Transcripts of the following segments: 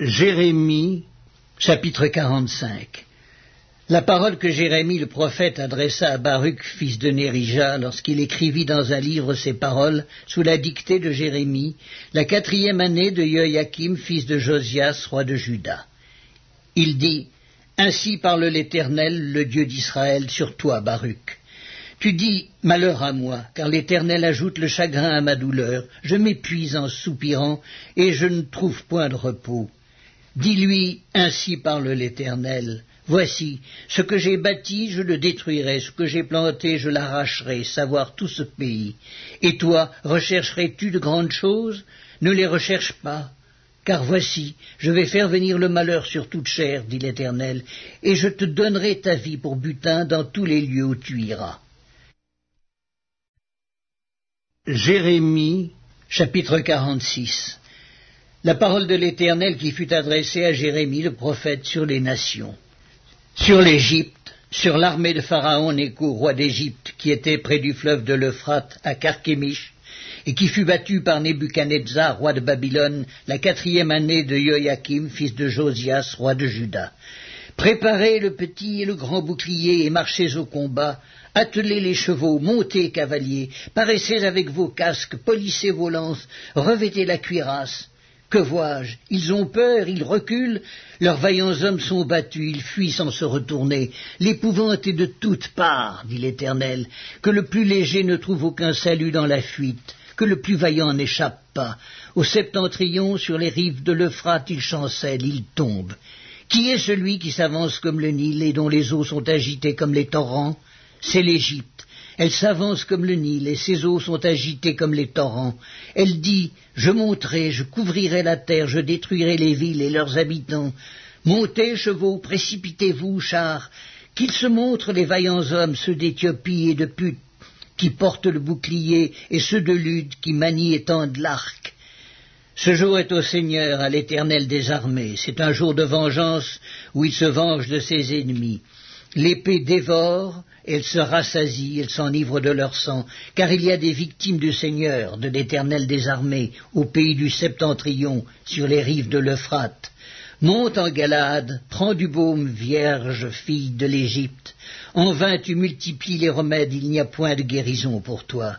Jérémie, chapitre 45 La parole que Jérémie le prophète adressa à Baruch, fils de Nérija, lorsqu'il écrivit dans un livre ces paroles, sous la dictée de Jérémie, la quatrième année de Joachim, fils de Josias, roi de Juda. Il dit, Ainsi parle l'Éternel, le Dieu d'Israël, sur toi, Baruch. Tu dis Malheur à moi, car l'Éternel ajoute le chagrin à ma douleur. Je m'épuise en soupirant, et je ne trouve point de repos. Dis-lui Ainsi parle l'Éternel. Voici, ce que j'ai bâti, je le détruirai, ce que j'ai planté, je l'arracherai, savoir tout ce pays. Et toi, rechercherais-tu de grandes choses? Ne les recherche pas. Car voici, je vais faire venir le malheur sur toute chair, dit l'Éternel, et je te donnerai ta vie pour butin dans tous les lieux où tu iras. Jérémie, chapitre 46 La parole de l'Éternel qui fut adressée à Jérémie le prophète sur les nations, sur l'Égypte, sur l'armée de Pharaon Néco, roi d'Égypte, qui était près du fleuve de l'Euphrate, à Carchemish, et qui fut battu par Nebuchadnezzar, roi de Babylone, la quatrième année de Joachim, fils de Josias, roi de Juda. Préparez le petit et le grand bouclier et marchez au combat, attelez les chevaux, montez cavaliers, paraissez avec vos casques, polissez vos lances, revêtez la cuirasse. Que vois-je? Ils ont peur, ils reculent, leurs vaillants hommes sont battus, ils fuient sans se retourner. L'épouvante est de toutes parts, dit l'Éternel, que le plus léger ne trouve aucun salut dans la fuite, que le plus vaillant n'échappe pas. Au septentrion, sur les rives de l'Euphrate, il chancelle, il tombe. Qui est celui qui s'avance comme le Nil et dont les eaux sont agitées comme les torrents? C'est l'Égypte. Elle s'avance comme le Nil et ses eaux sont agitées comme les torrents. Elle dit Je monterai, je couvrirai la terre, je détruirai les villes et leurs habitants. Montez, chevaux, précipitez-vous, chars, qu'ils se montrent les vaillants hommes, ceux d'Éthiopie et de Put, qui portent le bouclier, et ceux de Lude, qui manient et tendent l'arc. Ce jour est au Seigneur, à l'Éternel des armées. C'est un jour de vengeance où il se venge de ses ennemis. L'épée dévore, elle se rassasie, elle s'enivre de leur sang, car il y a des victimes du Seigneur, de l'Éternel des armées, au pays du septentrion, sur les rives de l'Euphrate. Monte en Galade, prends du baume, vierge, fille de l'Égypte. En vain tu multiplies les remèdes, il n'y a point de guérison pour toi.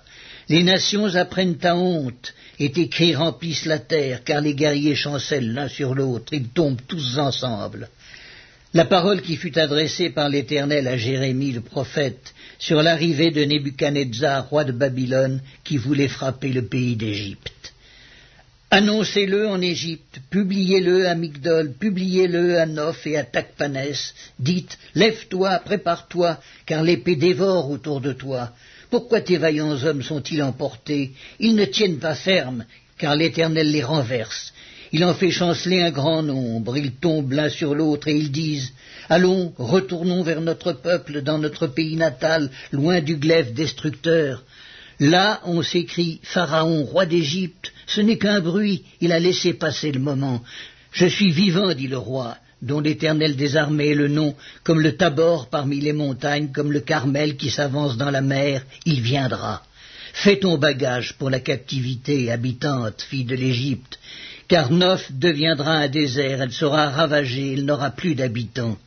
Les nations apprennent ta honte, et tes cris remplissent la terre, car les guerriers chancellent l'un sur l'autre, ils tombent tous ensemble. La parole qui fut adressée par l'Éternel à Jérémie le prophète sur l'arrivée de Nebuchadnezzar, roi de Babylone, qui voulait frapper le pays d'Égypte. Annoncez-le en Égypte, publiez-le à Migdol, publiez-le à Noph et à Tacpanès. Dites, lève-toi, prépare-toi, car l'épée dévore autour de toi. Pourquoi tes vaillants hommes sont-ils emportés? Ils ne tiennent pas ferme, car l'Éternel les renverse. Il en fait chanceler un grand nombre, ils tombent l'un sur l'autre et ils disent Allons, retournons vers notre peuple, dans notre pays natal, loin du glaive destructeur. Là, on s'écrie Pharaon, roi d'Égypte, ce n'est qu'un bruit, il a laissé passer le moment. Je suis vivant, dit le roi, dont l'Éternel des armées est le nom, comme le Tabor parmi les montagnes, comme le Carmel qui s'avance dans la mer, il viendra. Fais ton bagage pour la captivité, habitante, fille de l'Égypte, car Noph deviendra un désert, elle sera ravagée, il n'aura plus d'habitants.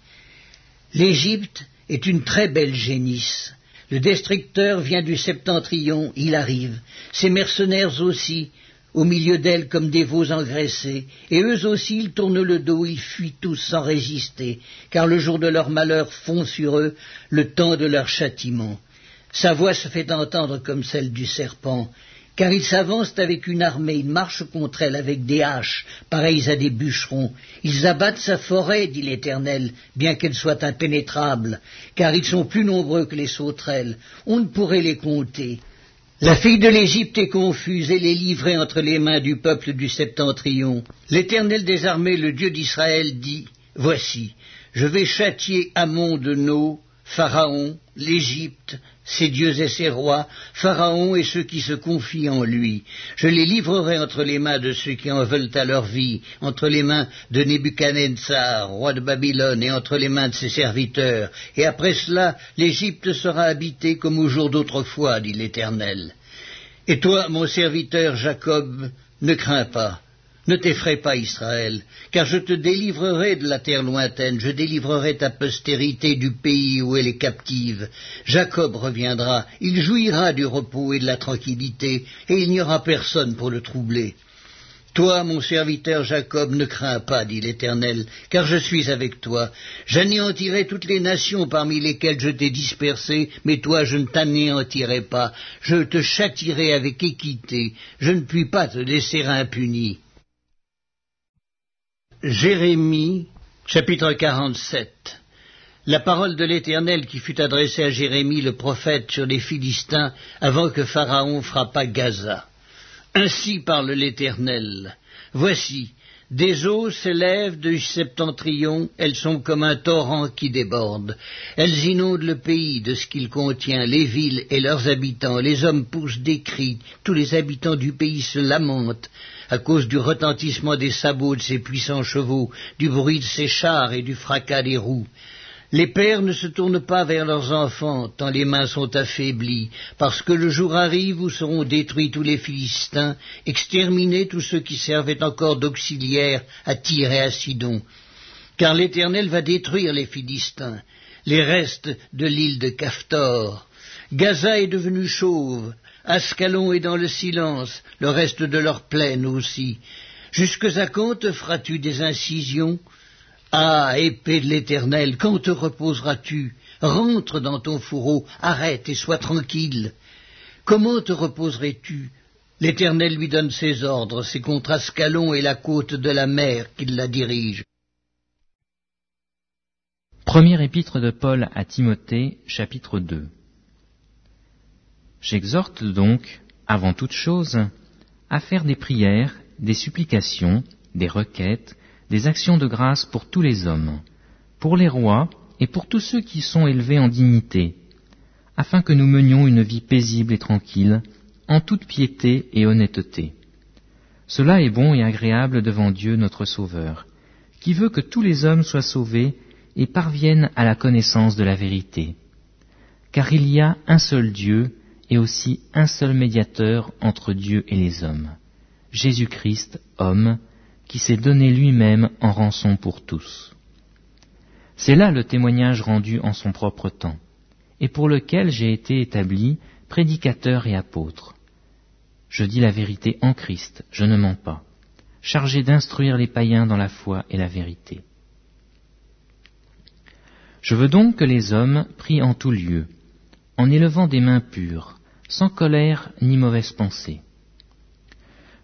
L'Égypte est une très belle génisse. Le destructeur vient du septentrion, il arrive. Ses mercenaires aussi, au milieu d'elle comme des veaux engraissés, et eux aussi ils tournent le dos, ils fuient tous sans résister, car le jour de leur malheur fond sur eux le temps de leur châtiment. Sa voix se fait entendre comme celle du serpent, car ils s'avancent avec une armée, ils marchent contre elle avec des haches, pareilles à des bûcherons. Ils abattent sa forêt, dit l'Éternel, bien qu'elle soit impénétrable, car ils sont plus nombreux que les sauterelles. On ne pourrait les compter. La fille de l'Égypte est confuse, elle est livrée entre les mains du peuple du septentrion. L'Éternel des armées, le Dieu d'Israël, dit, Voici, je vais châtier Amon de No, Pharaon, l'Égypte, ses dieux et ses rois, Pharaon et ceux qui se confient en lui. Je les livrerai entre les mains de ceux qui en veulent à leur vie, entre les mains de Nebuchadnezzar, roi de Babylone, et entre les mains de ses serviteurs. Et après cela, l'Égypte sera habitée comme au jour d'autrefois, dit l'Éternel. Et toi, mon serviteur Jacob, ne crains pas. Ne t'effraie pas, Israël, car je te délivrerai de la terre lointaine, je délivrerai ta postérité du pays où elle est captive. Jacob reviendra, il jouira du repos et de la tranquillité, et il n'y aura personne pour le troubler. Toi, mon serviteur Jacob, ne crains pas, dit l'Éternel, car je suis avec toi. J'anéantirai toutes les nations parmi lesquelles je t'ai dispersé, mais toi je ne t'anéantirai pas. Je te châtirai avec équité. Je ne puis pas te laisser impuni. Jérémie, chapitre 47 La parole de l'Éternel qui fut adressée à Jérémie le prophète sur les Philistins avant que Pharaon frappât Gaza. Ainsi parle l'Éternel. Voici, des eaux s'élèvent du septentrion, elles sont comme un torrent qui déborde. Elles inondent le pays de ce qu'il contient, les villes et leurs habitants. Les hommes poussent des cris, tous les habitants du pays se lamentent à cause du retentissement des sabots de ses puissants chevaux, du bruit de ses chars et du fracas des roues. Les pères ne se tournent pas vers leurs enfants, tant les mains sont affaiblies, parce que le jour arrive où seront détruits tous les Philistins, exterminés tous ceux qui servaient encore d'auxiliaires à Tyr et à Sidon. Car l'Éternel va détruire les Philistins, les restes de l'île de Caftor. Gaza est devenu chauve, Ascalon est dans le silence, le reste de leur plaine aussi. Jusque à quand te feras-tu des incisions? Ah, épée de l'Éternel, quand te reposeras-tu? Rentre dans ton fourreau, arrête et sois tranquille. Comment te reposerais-tu? L'Éternel lui donne ses ordres, c'est contre Ascalon et la côte de la mer qu'il la dirige. Premier épître de Paul à Timothée, chapitre 2 J'exhorte donc, avant toute chose, à faire des prières, des supplications, des requêtes, des actions de grâce pour tous les hommes, pour les rois et pour tous ceux qui sont élevés en dignité, afin que nous menions une vie paisible et tranquille, en toute piété et honnêteté. Cela est bon et agréable devant Dieu notre Sauveur, qui veut que tous les hommes soient sauvés et parviennent à la connaissance de la vérité. Car il y a un seul Dieu et aussi un seul médiateur entre Dieu et les hommes, Jésus-Christ, homme, qui s'est donné lui-même en rançon pour tous. C'est là le témoignage rendu en son propre temps, et pour lequel j'ai été établi prédicateur et apôtre. Je dis la vérité en Christ, je ne mens pas, chargé d'instruire les païens dans la foi et la vérité. Je veux donc que les hommes prient en tout lieu, en élevant des mains pures, sans colère ni mauvaise pensée.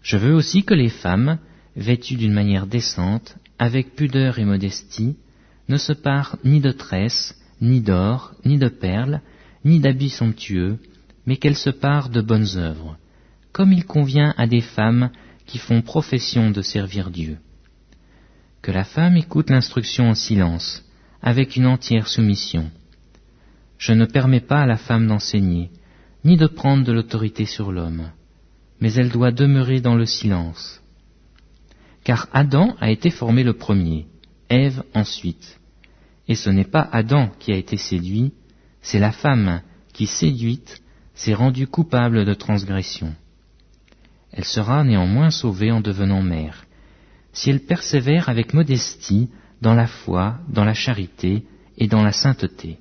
Je veux aussi que les femmes vêtus d'une manière décente, avec pudeur et modestie, ne se parent ni de tresses, ni d'or, ni de perles, ni d'habits somptueux, mais qu'elles se parent de bonnes œuvres, comme il convient à des femmes qui font profession de servir Dieu. Que la femme écoute l'instruction en silence, avec une entière soumission. Je ne permets pas à la femme d'enseigner, ni de prendre de l'autorité sur l'homme, mais elle doit demeurer dans le silence car Adam a été formé le premier, Ève ensuite. Et ce n'est pas Adam qui a été séduit, c'est la femme qui, séduite, s'est rendue coupable de transgression. Elle sera néanmoins sauvée en devenant mère, si elle persévère avec modestie dans la foi, dans la charité et dans la sainteté.